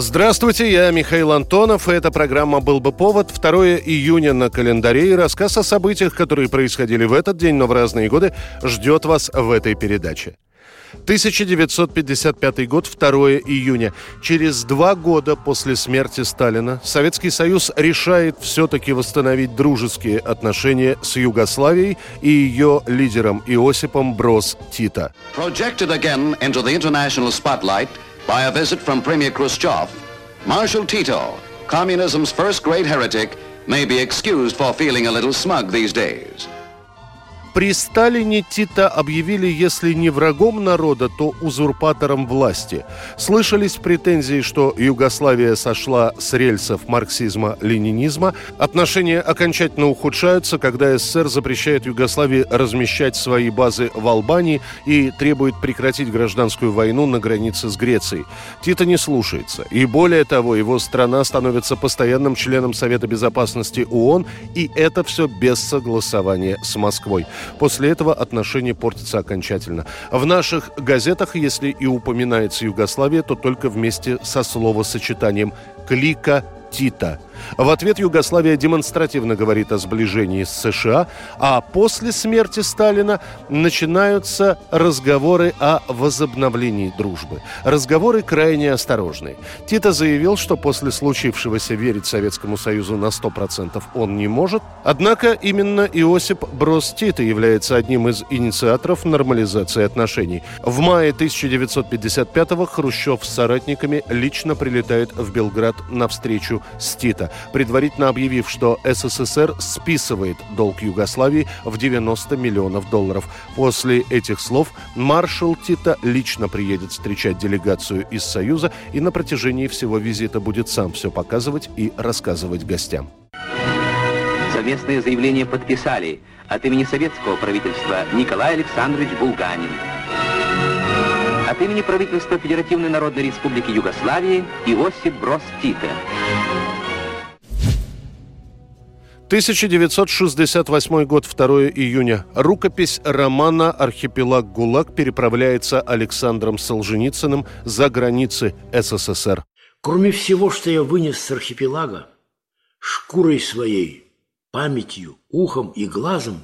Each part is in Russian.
Здравствуйте, я Михаил Антонов, и эта программа «Был бы повод». 2 июня на календаре и рассказ о событиях, которые происходили в этот день, но в разные годы, ждет вас в этой передаче. 1955 год, 2 июня. Через два года после смерти Сталина Советский Союз решает все-таки восстановить дружеские отношения с Югославией и ее лидером Иосипом Брос Тита. By a visit from Premier Khrushchev, Marshal Tito, communism's first great heretic, may be excused for feeling a little smug these days. При Сталине Тита объявили, если не врагом народа, то узурпатором власти. Слышались претензии, что Югославия сошла с рельсов марксизма-ленинизма. Отношения окончательно ухудшаются, когда СССР запрещает Югославии размещать свои базы в Албании и требует прекратить гражданскую войну на границе с Грецией. Тита не слушается. И более того, его страна становится постоянным членом Совета Безопасности ООН, и это все без согласования с Москвой. После этого отношения портятся окончательно. В наших газетах, если и упоминается Югославия, то только вместе со словосочетанием «клика Тита». В ответ Югославия демонстративно говорит о сближении с США, а после смерти Сталина начинаются разговоры о возобновлении дружбы. Разговоры крайне осторожные. Тита заявил, что после случившегося верить Советскому Союзу на 100% он не может. Однако именно Иосип Брос Тита является одним из инициаторов нормализации отношений. В мае 1955-го Хрущев с соратниками лично прилетает в Белград на встречу с Тита предварительно объявив, что СССР списывает долг Югославии в 90 миллионов долларов. После этих слов маршал Тита лично приедет встречать делегацию из Союза и на протяжении всего визита будет сам все показывать и рассказывать гостям. Совместное заявление подписали от имени советского правительства Николай Александрович Булганин. От имени правительства Федеративной Народной Республики Югославии Иосип Брос Тита. 1968 год, 2 июня. Рукопись романа «Архипелаг ГУЛАГ» переправляется Александром Солженицыным за границы СССР. Кроме всего, что я вынес с архипелага, шкурой своей, памятью, ухом и глазом,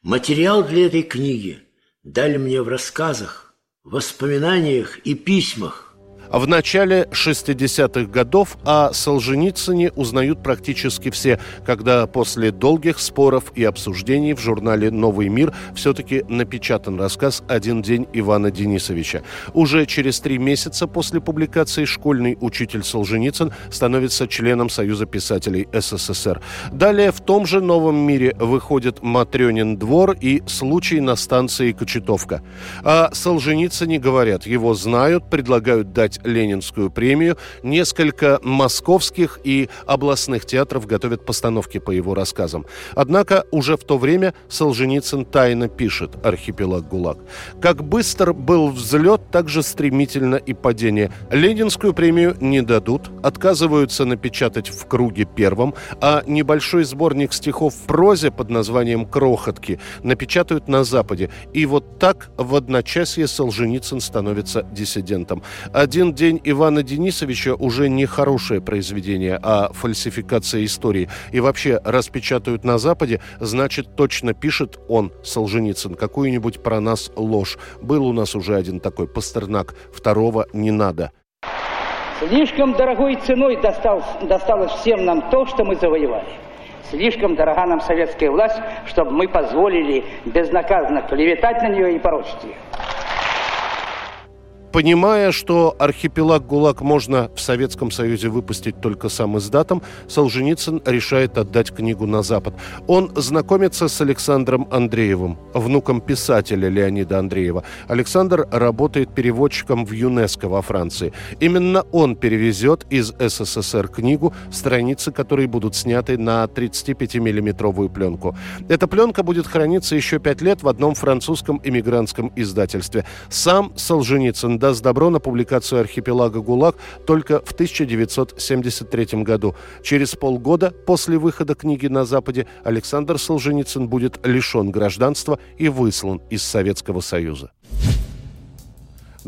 материал для этой книги дали мне в рассказах, воспоминаниях и письмах, в начале 60-х годов о Солженицыне узнают практически все, когда после долгих споров и обсуждений в журнале «Новый мир» все-таки напечатан рассказ «Один день Ивана Денисовича». Уже через три месяца после публикации школьный учитель Солженицын становится членом Союза писателей СССР. Далее в том же «Новом мире» выходит «Матрёнин двор» и «Случай на станции Кочетовка». О Солженицыне говорят, его знают, предлагают дать Ленинскую премию. Несколько московских и областных театров готовят постановки по его рассказам. Однако уже в то время Солженицын тайно пишет «Архипелаг ГУЛАГ». Как быстр был взлет, так же стремительно и падение. Ленинскую премию не дадут, отказываются напечатать в круге первом, а небольшой сборник стихов в прозе под названием «Крохотки» напечатают на Западе. И вот так в одночасье Солженицын становится диссидентом. Один день Ивана Денисовича уже не хорошее произведение, а фальсификация истории. И вообще распечатают на Западе, значит, точно пишет он, Солженицын, какую-нибудь про нас ложь. Был у нас уже один такой Пастернак, второго не надо. Слишком дорогой ценой досталось, досталось всем нам то, что мы завоевали. Слишком дорога нам советская власть, чтобы мы позволили безнаказанно клеветать на нее и порочить ее. Понимая, что архипелаг ГУЛАГ можно в Советском Союзе выпустить только сам издатом, Солженицын решает отдать книгу на Запад. Он знакомится с Александром Андреевым, внуком писателя Леонида Андреева. Александр работает переводчиком в ЮНЕСКО во Франции. Именно он перевезет из СССР книгу, страницы которой будут сняты на 35-миллиметровую пленку. Эта пленка будет храниться еще пять лет в одном французском иммигрантском издательстве. Сам Солженицын даст добро на публикацию архипелага ГУЛАГ только в 1973 году. Через полгода после выхода книги на Западе Александр Солженицын будет лишен гражданства и выслан из Советского Союза.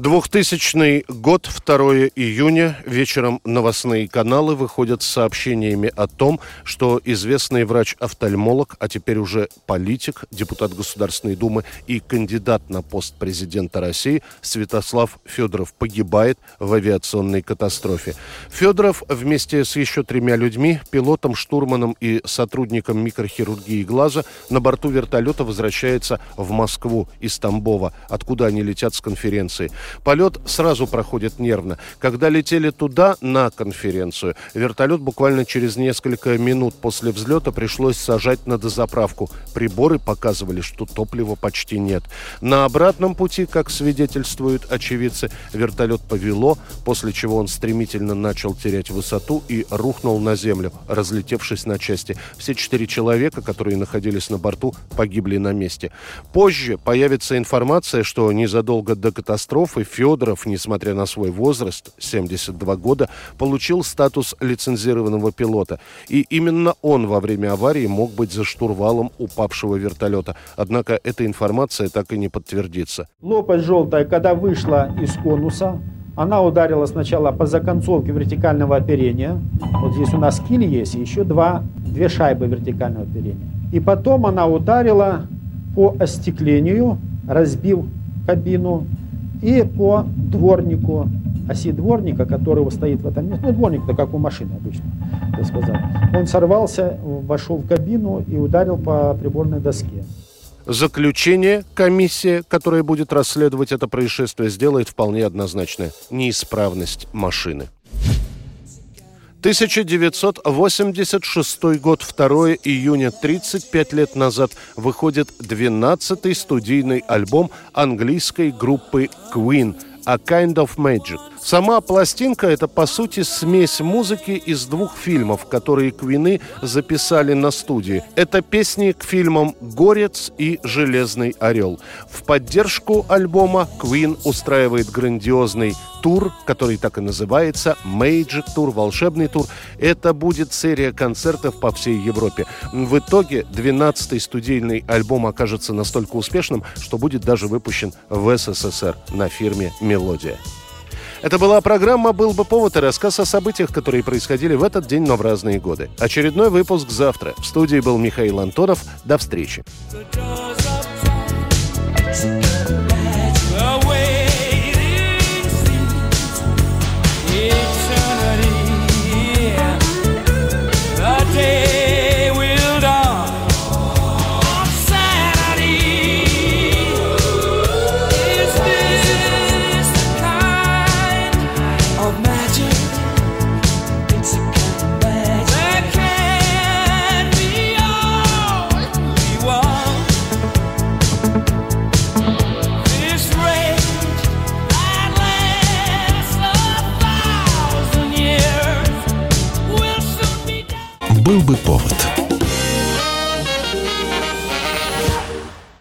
2000 год, 2 июня. Вечером новостные каналы выходят с сообщениями о том, что известный врач-офтальмолог, а теперь уже политик, депутат Государственной Думы и кандидат на пост президента России Святослав Федоров погибает в авиационной катастрофе. Федоров вместе с еще тремя людьми, пилотом, штурманом и сотрудником микрохирургии глаза, на борту вертолета возвращается в Москву из Тамбова, откуда они летят с конференции. Полет сразу проходит нервно. Когда летели туда, на конференцию, вертолет буквально через несколько минут после взлета пришлось сажать на дозаправку. Приборы показывали, что топлива почти нет. На обратном пути, как свидетельствуют очевидцы, вертолет повело, после чего он стремительно начал терять высоту и рухнул на землю, разлетевшись на части. Все четыре человека, которые находились на борту, погибли на месте. Позже появится информация, что незадолго до катастрофы и Федоров, несмотря на свой возраст, 72 года, получил статус лицензированного пилота. И именно он во время аварии мог быть за штурвалом упавшего вертолета. Однако эта информация так и не подтвердится. Лопасть желтая, когда вышла из конуса, она ударила сначала по законцовке вертикального оперения. Вот здесь у нас киль есть, еще два, две шайбы вертикального оперения. И потом она ударила по остеклению, разбил кабину и по дворнику, оси дворника, который стоит в этом месте, ну дворник-то как у машины обычно, так сказать, он сорвался, вошел в кабину и ударил по приборной доске. Заключение комиссия, которая будет расследовать это происшествие, сделает вполне однозначно неисправность машины. 1986 год, 2 июня, 35 лет назад, выходит 12-й студийный альбом английской группы Queen «A Kind of Magic». Сама пластинка – это, по сути, смесь музыки из двух фильмов, которые Квины записали на студии. Это песни к фильмам «Горец» и «Железный орел». В поддержку альбома Квин устраивает грандиозный тур, который так и называется Magic Tour, волшебный тур. Это будет серия концертов по всей Европе. В итоге 12-й студийный альбом окажется настолько успешным, что будет даже выпущен в СССР на фирме «Мелодия». Это была программа «Был бы повод» и рассказ о событиях, которые происходили в этот день, но в разные годы. Очередной выпуск завтра. В студии был Михаил Антонов. До встречи. Был бы повод.